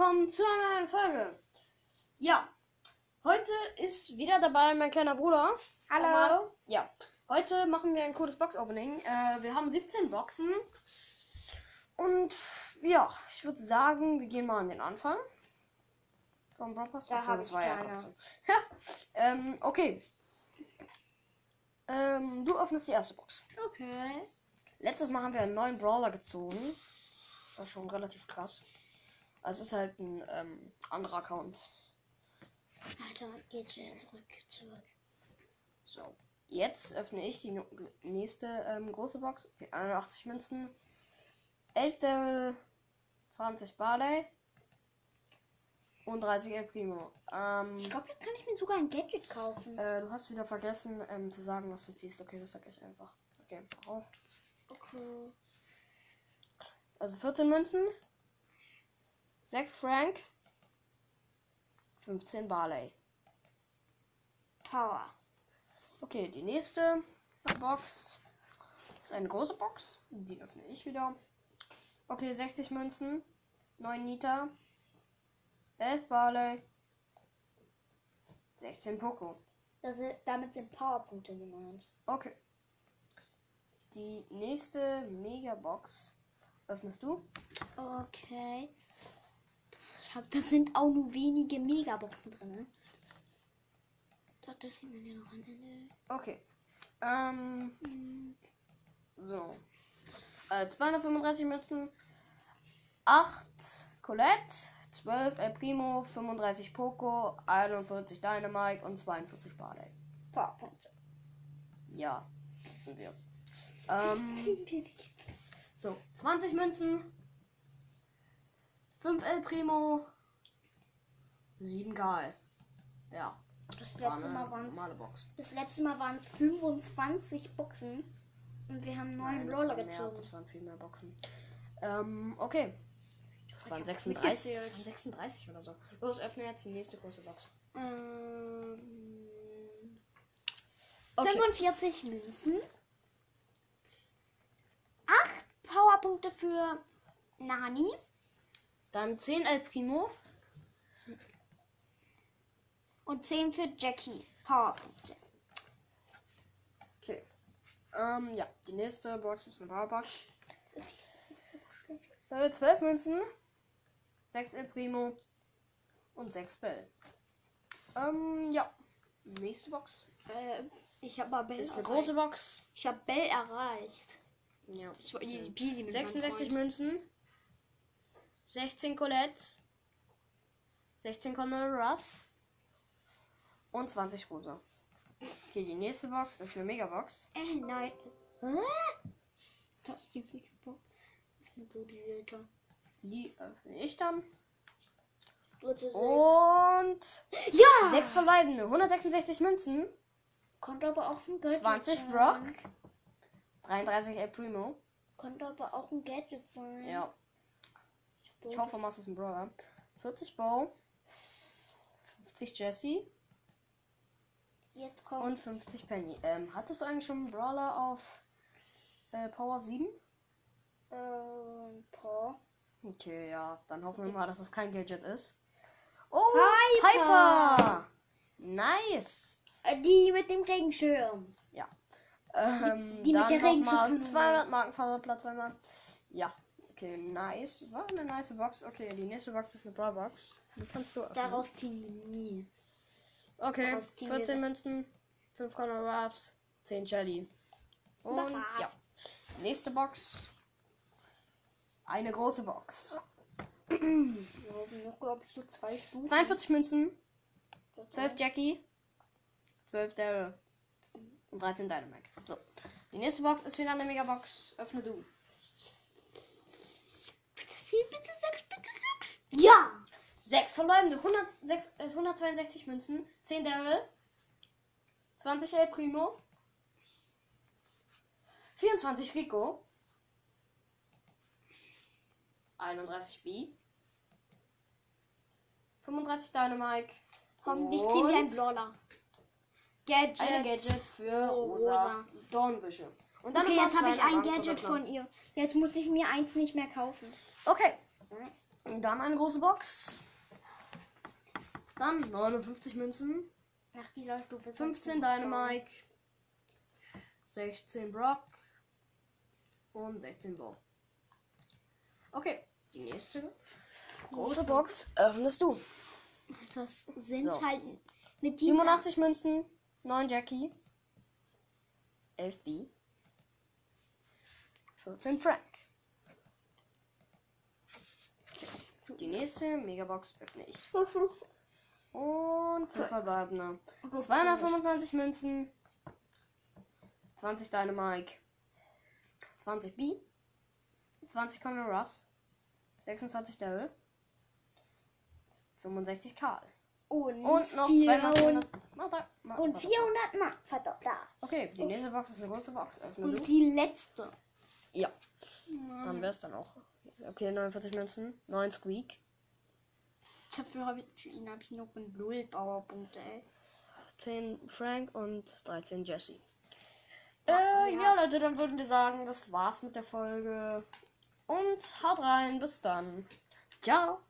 willkommen zu einer neuen Folge. Ja, heute ist wieder dabei mein kleiner Bruder. Hallo. Aber, ja, heute machen wir ein cooles Box-Opening. Äh, wir haben 17 Boxen. Und ja, ich würde sagen, wir gehen mal an den Anfang. Vom Da Achso, das war Ja, ähm, okay. Ähm, du öffnest die erste Box. Okay. Letztes Mal haben wir einen neuen Brawler gezogen. Das war schon relativ krass. Es ist halt ein ähm, anderer Account. Alter, geht wieder zurück, zurück. So. Jetzt öffne ich die nächste ähm, große Box. Okay, 81 Münzen. 11 Devil. 20 Barley. Und 30 El Primo. Ähm, Ich glaube, jetzt kann ich mir sogar ein Gadget kaufen. äh, du hast wieder vergessen ähm, zu sagen, was du ziehst. Okay, das sag ich einfach. Okay, auf. Okay. Also 14 Münzen. 6 Frank. 15 Barley. Power. Okay, die nächste Box ist eine große Box. Die öffne ich wieder. Okay, 60 Münzen, 9 Nita, 11 Barley, 16 Poco. Das ist, damit sind Powerpunkte gemeint. Okay. Die nächste Megabox öffnest du. Okay. Ich hab, da sind auch nur wenige Megaboxen drin. Ne? Da das sieht man ja noch am Ende. Okay. Ähm, Hm. so. Äh, 235 Münzen, 8 Colette, 12 El Primo, 35 Poco, 41 Dynamite und 42 Barley. Powerpunkte. Ja, das sind wir. Ähm, so, 20 Münzen, 5 El Primo, 7 Gal. Ja, Das letzte Mal waren es. Das letzte Mal waren es 25 Boxen und wir haben einen neuen Nein, das Brawler waren mehr, gezogen. Das waren viel mehr Boxen. Ähm, okay. Das Ich waren hab 36. mitgezählt. Das waren 36 oder so. Los, öffne jetzt die nächste große Box. Ähm, Okay. 45 Münzen. 8 Powerpunkte für Nani. Dann 10 El Primo. Und 10 für Jackie. Powerpunkte. Okay. Ähm, ja, die nächste Box ist eine Powerbox. Äh, 12 Münzen. 6 El Primo. Und 6 Bell. Ähm, ja. Nächste Box. Äh, ich habe mal Bell Ist eine große Box. Ich habe Bell erreicht. Ja. Das war easy peasy mit 66 meinem Freund. Münzen. 16 Colette. 16 Conor Ruffs. Und 20 Rosa. Okay, die nächste Box ist eine Megabox. Äh, nein. Hä? Das ist die Bodybuilder. Die öffne ich dann. Und Ja! 6 verbleibende. 166 Münzen. Konnte aber auch ein Gadget 20 sein. Brock. 33 El Primo. Konnte aber auch ein Gadget sein. Ja. Ich hoffe, Maus ist ein Brawler. 40 Bow. 50 Jesse. Jetzt kommt. Und 50 Penny. Ähm, hattest du eigentlich schon einen Brawler auf äh, Power 7? Ähm, Paul. Okay, ja. Dann hoffen wir mal, dass das kein Gadget ist. Oh, Piper! Piper! Nice! Äh, die mit dem Regenschirm. Ähm, Die mit dann der nochmal Regenschirmkanone. 200 Markenfaserplatz zweimal. Ja. Okay, nice. War eine nice Box. Okay, die nächste Box ist eine Brawl Box. Die kannst du öffnen. Daraus ziehen wir nie. Okay, daraus ziehen wir 14 weg. Münzen, 5 Conor Ruffs, 10 Shelly. Und ja. Nächste Box. Eine große Box. Wir haben noch, glaube ich, so zwei Stufen. 42 Münzen, 12 Jackie, 12 Daryl und 13 Dynamite. So. Die nächste Box ist wieder eine Megabox. Öffne du. Bitte, bitte sechs, bitte sechs. Ja! 6 verbleibende, 106, äh, 162 Münzen, 10 Daryl, 20 El Primo, 24 Rico, 31 B, 35 Dynamite, Hoffentlich ziehen wir Und Brawler. Gadget. Eine Gadget für Oh, Rosa, Rosa. Dornbüsche. Und dann Okay, jetzt habe ich ein Gadget von ihr. Jetzt muss ich mir eins nicht mehr kaufen. Okay. Und dann eine große Box. Dann 59 Münzen, Nach dieser Stufe. 15 Dynamike, 16 Brock und 16 Bo. Okay, die nächste große Box öffnest du. Das sind So. halt mit dieser 87 Münzen, 9 Jackie, 11 B, 14 Frank. Die nächste Megabox öffne ich. Und 5 verbleibende. 225 Münzen, 20 Dynamike, 20 B, 20 Common Ruffs, 26 Devil, 65 Karl. Und, Und noch 400 200. Warte, warte, Und warte. 400 Mark Verdoppler. Okay, die nächste Box ist eine große Box. Öffne Und du. die letzte. Ja, dann wär's dann auch. Okay, 49 Münzen, 9 Squeak, Dafür hab ich, für ihn habe ich noch einen null Powerpunkte, ey. 10 Frank und 13 Jesse. Ja, Äh, ja. ja, Leute, dann würden wir sagen, das war's mit der Folge. Und haut rein, bis dann. Ciao.